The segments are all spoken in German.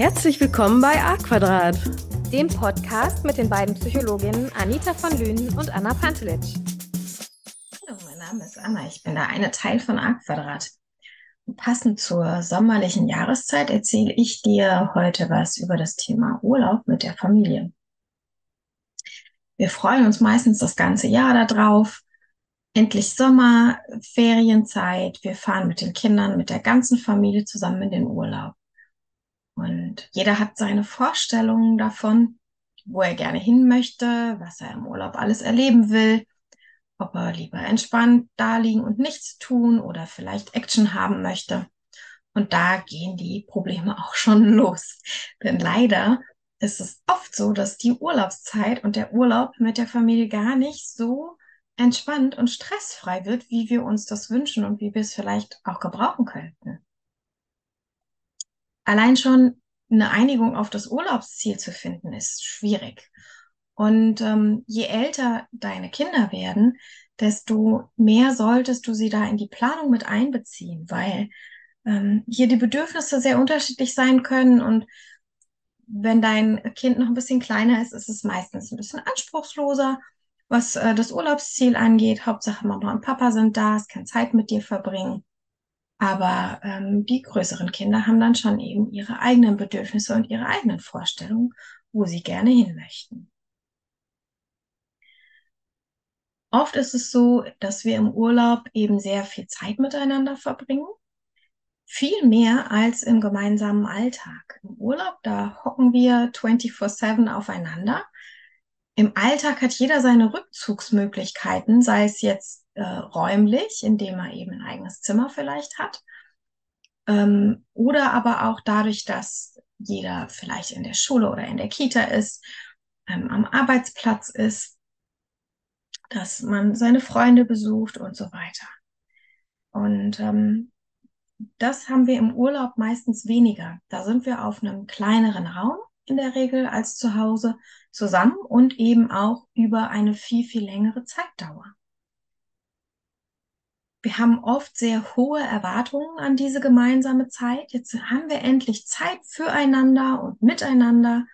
Herzlich willkommen bei A Quadrat, dem Podcast mit den beiden Psychologinnen Anita von Lünen und Anna Pantelitsch. Hallo, mein Name ist Anna. Ich bin der eine Teil von A Quadrat. Passend zur sommerlichen Jahreszeit erzähle ich dir heute was über das Thema Urlaub mit der Familie. Wir freuen uns meistens das ganze Jahr darauf. Endlich Sommer, Ferienzeit. Wir fahren mit den Kindern, mit der ganzen Familie zusammen in den Urlaub. Und jeder hat seine Vorstellungen davon, wo er gerne hin möchte, was er im Urlaub alles erleben will, ob er lieber entspannt da liegen und nichts tun oder vielleicht Action haben möchte. Und da gehen die Probleme auch schon los. Denn leider ist es oft so, dass die Urlaubszeit und der Urlaub mit der Familie gar nicht so entspannt und stressfrei wird, wie wir uns das wünschen und wie wir es vielleicht auch gebrauchen könnten. Allein schon eine Einigung auf das Urlaubsziel zu finden, ist schwierig. Und ähm, je älter deine Kinder werden, desto mehr solltest du sie da in die Planung mit einbeziehen, weil ähm, hier die Bedürfnisse sehr unterschiedlich sein können und wenn dein Kind noch ein bisschen kleiner ist, ist es meistens ein bisschen anspruchsloser, was äh, das Urlaubsziel angeht. Hauptsache Mama und Papa sind da, es kann Zeit mit dir verbringen. Aber ähm, die größeren Kinder haben dann schon eben ihre eigenen Bedürfnisse und ihre eigenen Vorstellungen, wo sie gerne hin möchten. Oft ist es so, dass wir im Urlaub eben sehr viel Zeit miteinander verbringen viel mehr als im gemeinsamen Alltag. Im Urlaub, da hocken wir 24-7 aufeinander. Im Alltag hat jeder seine Rückzugsmöglichkeiten, sei es jetzt äh, räumlich, indem er eben ein eigenes Zimmer vielleicht hat, ähm, oder aber auch dadurch, dass jeder vielleicht in der Schule oder in der Kita ist, ähm, am Arbeitsplatz ist, dass man seine Freunde besucht und so weiter. Und ähm, das haben wir im Urlaub meistens weniger. Da sind wir auf einem kleineren Raum in der Regel als zu Hause zusammen und eben auch über eine viel, viel längere Zeitdauer. Wir haben oft sehr hohe Erwartungen an diese gemeinsame Zeit. Jetzt haben wir endlich Zeit füreinander und miteinander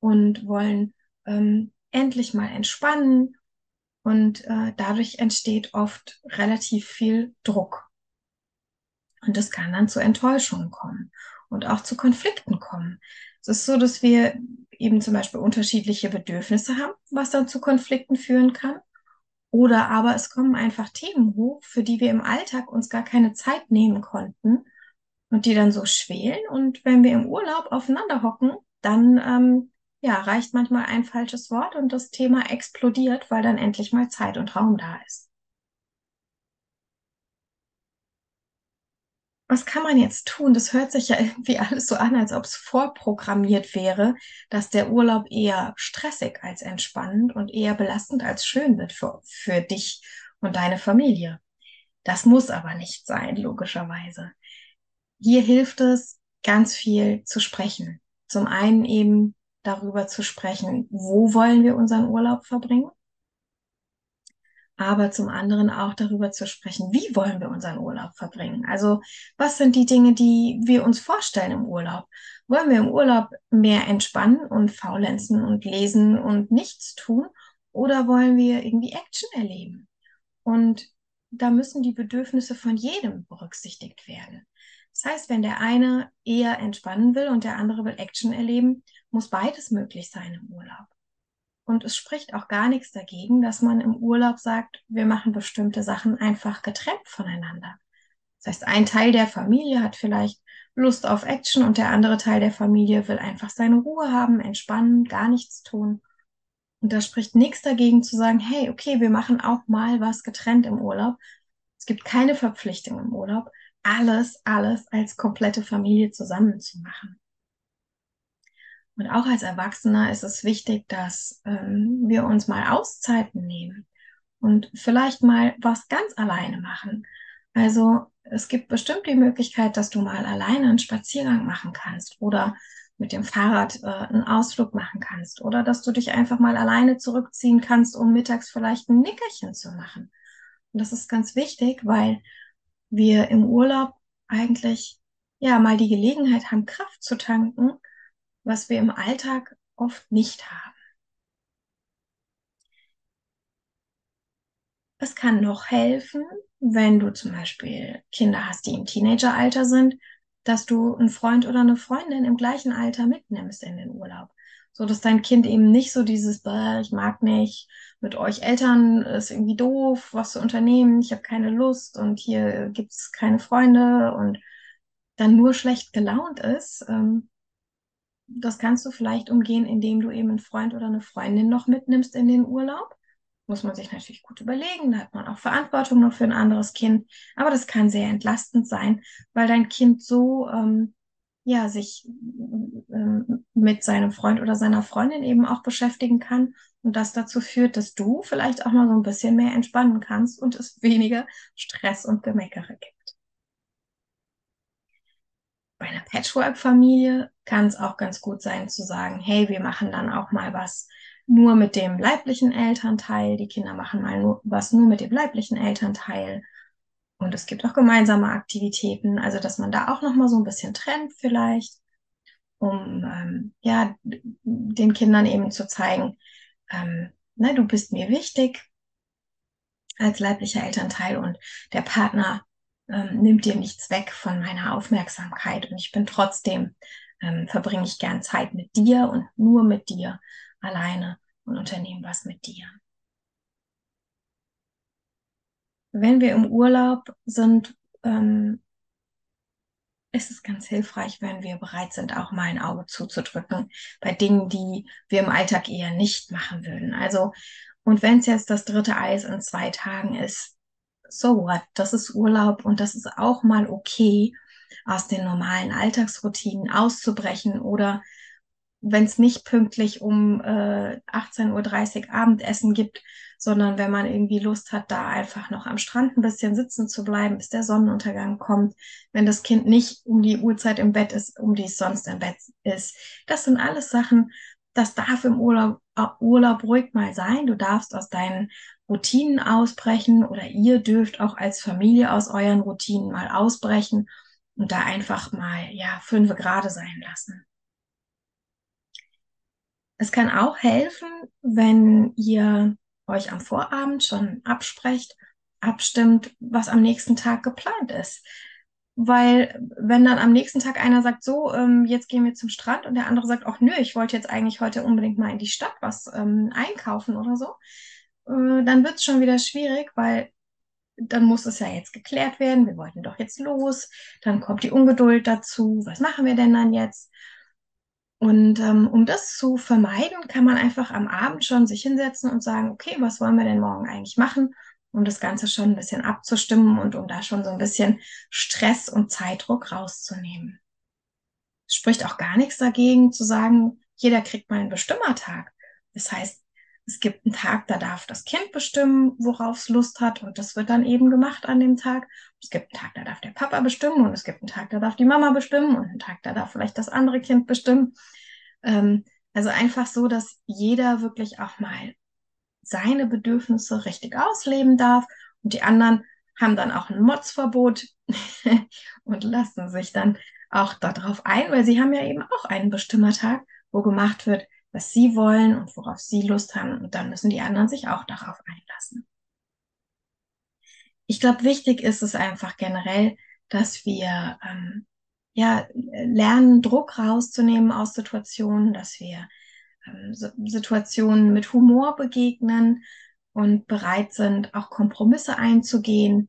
und wollen ähm, endlich mal entspannen. Und äh, dadurch entsteht oft relativ viel Druck. Und es kann dann zu Enttäuschungen kommen und auch zu Konflikten kommen. Es ist so, dass wir eben zum Beispiel unterschiedliche Bedürfnisse haben, was dann zu Konflikten führen kann. Oder aber es kommen einfach Themen hoch, für die wir im Alltag uns gar keine Zeit nehmen konnten und die dann so schwelen. Und wenn wir im Urlaub aufeinander hocken, dann ähm, ja, reicht manchmal ein falsches Wort und das Thema explodiert, weil dann endlich mal Zeit und Raum da ist. Was kann man jetzt tun? Das hört sich ja irgendwie alles so an, als ob es vorprogrammiert wäre, dass der Urlaub eher stressig als entspannend und eher belastend als schön wird für, für dich und deine Familie. Das muss aber nicht sein, logischerweise. Hier hilft es, ganz viel zu sprechen. Zum einen eben darüber zu sprechen, wo wollen wir unseren Urlaub verbringen? Aber zum anderen auch darüber zu sprechen, wie wollen wir unseren Urlaub verbringen? Also was sind die Dinge, die wir uns vorstellen im Urlaub? Wollen wir im Urlaub mehr entspannen und faulenzen und lesen und nichts tun? Oder wollen wir irgendwie Action erleben? Und da müssen die Bedürfnisse von jedem berücksichtigt werden. Das heißt, wenn der eine eher entspannen will und der andere will Action erleben, muss beides möglich sein im Urlaub. Und es spricht auch gar nichts dagegen, dass man im Urlaub sagt, wir machen bestimmte Sachen einfach getrennt voneinander. Das heißt, ein Teil der Familie hat vielleicht Lust auf Action und der andere Teil der Familie will einfach seine Ruhe haben, entspannen, gar nichts tun. Und da spricht nichts dagegen zu sagen, hey, okay, wir machen auch mal was getrennt im Urlaub. Es gibt keine Verpflichtung im Urlaub, alles, alles als komplette Familie zusammen zu machen. Und auch als Erwachsener ist es wichtig, dass ähm, wir uns mal Auszeiten nehmen und vielleicht mal was ganz alleine machen. Also es gibt bestimmt die Möglichkeit, dass du mal alleine einen Spaziergang machen kannst oder mit dem Fahrrad äh, einen Ausflug machen kannst oder dass du dich einfach mal alleine zurückziehen kannst, um mittags vielleicht ein Nickerchen zu machen. Und das ist ganz wichtig, weil wir im Urlaub eigentlich ja mal die Gelegenheit haben, Kraft zu tanken was wir im Alltag oft nicht haben. Es kann noch helfen, wenn du zum Beispiel Kinder hast, die im Teenageralter sind, dass du einen Freund oder eine Freundin im gleichen Alter mitnimmst in den Urlaub. So dass dein Kind eben nicht so dieses, ich mag nicht, mit euch Eltern ist irgendwie doof, was zu unternehmen, ich habe keine Lust und hier gibt's keine Freunde und dann nur schlecht gelaunt ist. Ähm, das kannst du vielleicht umgehen, indem du eben einen Freund oder eine Freundin noch mitnimmst in den Urlaub. Muss man sich natürlich gut überlegen, da hat man auch Verantwortung noch für ein anderes Kind, aber das kann sehr entlastend sein, weil dein Kind so ähm, ja sich ähm, mit seinem Freund oder seiner Freundin eben auch beschäftigen kann und das dazu führt, dass du vielleicht auch mal so ein bisschen mehr entspannen kannst und es weniger Stress und Gemeckere gibt. Bei einer Patchwork-Familie kann es auch ganz gut sein zu sagen, hey, wir machen dann auch mal was nur mit dem leiblichen Elternteil, die Kinder machen mal nur, was nur mit dem leiblichen Elternteil. Und es gibt auch gemeinsame Aktivitäten, also dass man da auch noch mal so ein bisschen trennt vielleicht, um ähm, ja den Kindern eben zu zeigen, ähm, ne, du bist mir wichtig als leiblicher Elternteil und der Partner ähm, nimmt dir nichts weg von meiner Aufmerksamkeit und ich bin trotzdem ähm, verbringe ich gern Zeit mit dir und nur mit dir alleine und unternehme was mit dir. wenn wir im Urlaub sind, ähm, ist es ganz hilfreich, wenn wir bereit sind, auch mal ein Auge zuzudrücken bei Dingen, die wir im Alltag eher nicht machen würden. Also, und wenn es jetzt das dritte Eis in zwei Tagen ist, so what? Das ist Urlaub und das ist auch mal okay, aus den normalen Alltagsroutinen auszubrechen oder wenn es nicht pünktlich um äh, 18.30 Uhr Abendessen gibt, sondern wenn man irgendwie Lust hat, da einfach noch am Strand ein bisschen sitzen zu bleiben, bis der Sonnenuntergang kommt, wenn das Kind nicht um die Uhrzeit im Bett ist, um die es sonst im Bett ist. Das sind alles Sachen, das darf im Urlaub, äh, Urlaub ruhig mal sein. Du darfst aus deinen Routinen ausbrechen oder ihr dürft auch als Familie aus euren Routinen mal ausbrechen und da einfach mal, ja, fünf Grade sein lassen. Es kann auch helfen, wenn ihr euch am Vorabend schon absprecht, abstimmt, was am nächsten Tag geplant ist. Weil wenn dann am nächsten Tag einer sagt, so, ähm, jetzt gehen wir zum Strand und der andere sagt, ach nö, ich wollte jetzt eigentlich heute unbedingt mal in die Stadt was ähm, einkaufen oder so, äh, dann wird es schon wieder schwierig, weil dann muss es ja jetzt geklärt werden, wir wollten doch jetzt los, dann kommt die Ungeduld dazu, was machen wir denn dann jetzt? Und ähm, um das zu vermeiden, kann man einfach am Abend schon sich hinsetzen und sagen, okay, was wollen wir denn morgen eigentlich machen? Um das Ganze schon ein bisschen abzustimmen und um da schon so ein bisschen Stress und Zeitdruck rauszunehmen. Es spricht auch gar nichts dagegen zu sagen, jeder kriegt mal einen Bestimmertag. Das heißt, es gibt einen Tag, da darf das Kind bestimmen, worauf es Lust hat und das wird dann eben gemacht an dem Tag. Es gibt einen Tag, da darf der Papa bestimmen und es gibt einen Tag, da darf die Mama bestimmen und einen Tag, da darf vielleicht das andere Kind bestimmen. Ähm, also einfach so, dass jeder wirklich auch mal seine Bedürfnisse richtig ausleben darf und die anderen haben dann auch ein Motzverbot und lassen sich dann auch darauf ein, weil sie haben ja eben auch einen Bestimmertag, wo gemacht wird, was sie wollen und worauf sie Lust haben. Und dann müssen die anderen sich auch darauf einlassen. Ich glaube, wichtig ist es einfach generell, dass wir ähm, ja lernen, Druck rauszunehmen aus Situationen, dass wir Situationen mit Humor begegnen und bereit sind, auch Kompromisse einzugehen,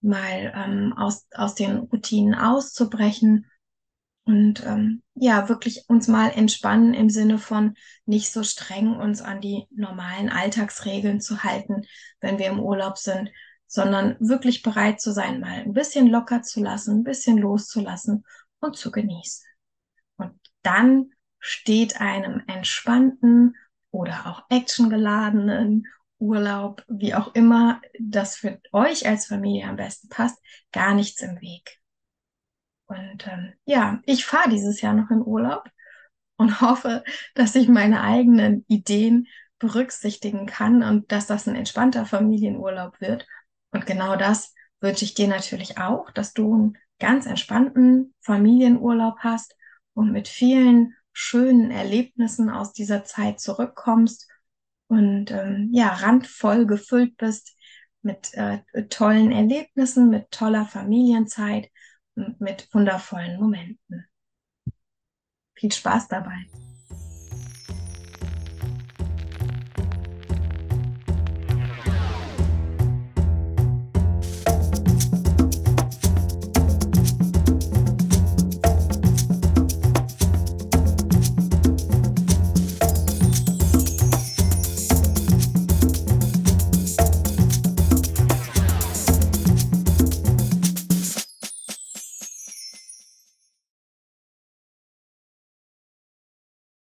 mal ähm, aus, aus den Routinen auszubrechen und ähm, ja, wirklich uns mal entspannen im Sinne von nicht so streng uns an die normalen Alltagsregeln zu halten, wenn wir im Urlaub sind, sondern wirklich bereit zu sein, mal ein bisschen locker zu lassen, ein bisschen loszulassen und zu genießen. Und dann steht einem entspannten oder auch actiongeladenen Urlaub, wie auch immer das für euch als Familie am besten passt, gar nichts im Weg. Und ähm, ja, ich fahre dieses Jahr noch in Urlaub und hoffe, dass ich meine eigenen Ideen berücksichtigen kann und dass das ein entspannter Familienurlaub wird. Und genau das wünsche ich dir natürlich auch, dass du einen ganz entspannten Familienurlaub hast und mit vielen schönen Erlebnissen aus dieser Zeit zurückkommst und ähm, ja, randvoll gefüllt bist mit äh, tollen Erlebnissen, mit toller Familienzeit und mit wundervollen Momenten. Viel Spaß dabei.